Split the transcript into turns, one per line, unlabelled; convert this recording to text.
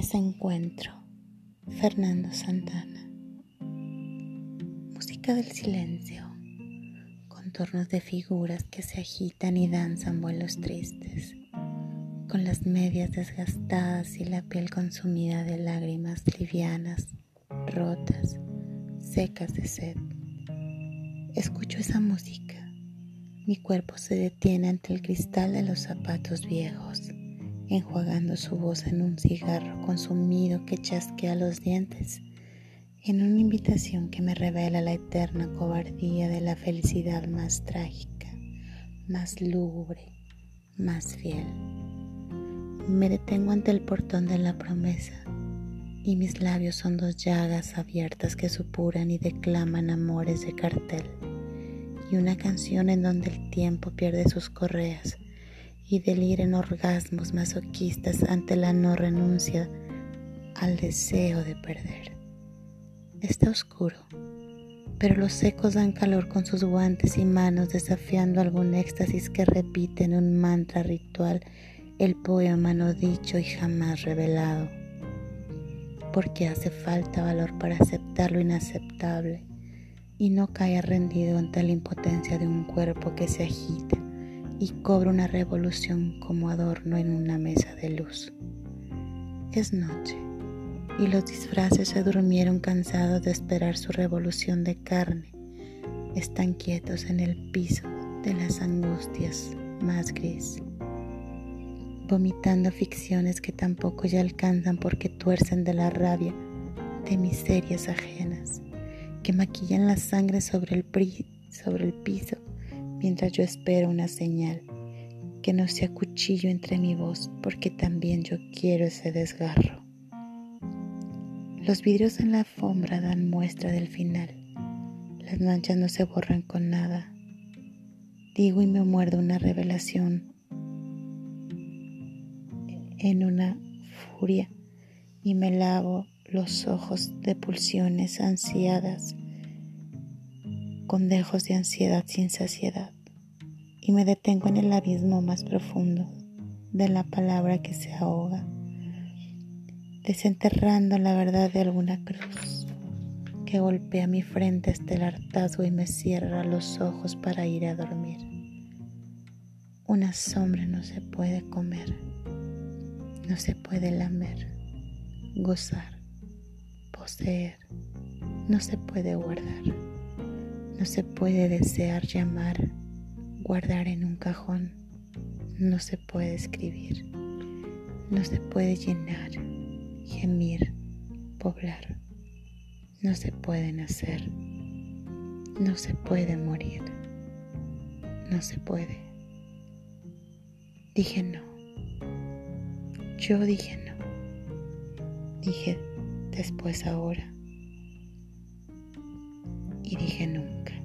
Desencuentro. Fernando Santana. Música del silencio. Contornos de figuras que se agitan y danzan vuelos tristes. Con las medias desgastadas y la piel consumida de lágrimas livianas, rotas, secas de sed. Escucho esa música. Mi cuerpo se detiene ante el cristal de los zapatos viejos enjuagando su voz en un cigarro consumido que chasquea los dientes, en una invitación que me revela la eterna cobardía de la felicidad más trágica, más lúgubre, más fiel. Me detengo ante el portón de la promesa y mis labios son dos llagas abiertas que supuran y declaman amores de cartel y una canción en donde el tiempo pierde sus correas y delira en orgasmos masoquistas ante la no renuncia al deseo de perder. Está oscuro, pero los ecos dan calor con sus guantes y manos desafiando algún éxtasis que repite en un mantra ritual el poema no dicho y jamás revelado. Porque hace falta valor para aceptar lo inaceptable y no caer rendido ante la impotencia de un cuerpo que se agita y cobra una revolución como adorno en una mesa de luz. Es noche y los disfraces se durmieron cansados de esperar su revolución de carne. Están quietos en el piso de las angustias más gris, vomitando ficciones que tampoco ya alcanzan porque tuercen de la rabia de miserias ajenas, que maquillan la sangre sobre el, sobre el piso mientras yo espero una señal, que no sea cuchillo entre mi voz, porque también yo quiero ese desgarro. Los vidrios en la alfombra dan muestra del final. Las manchas no se borran con nada. Digo y me muerdo una revelación en una furia y me lavo los ojos de pulsiones ansiadas con dejos de ansiedad sin saciedad y me detengo en el abismo más profundo de la palabra que se ahoga, desenterrando la verdad de alguna cruz que golpea mi frente hasta el hartazgo y me cierra los ojos para ir a dormir. Una sombra no se puede comer, no se puede lamer, gozar, poseer, no se puede guardar. No se puede desear llamar, guardar en un cajón. No se puede escribir. No se puede llenar, gemir, poblar. No se puede nacer. No se puede morir. No se puede. Dije no. Yo dije no. Dije después ahora y dije nunca.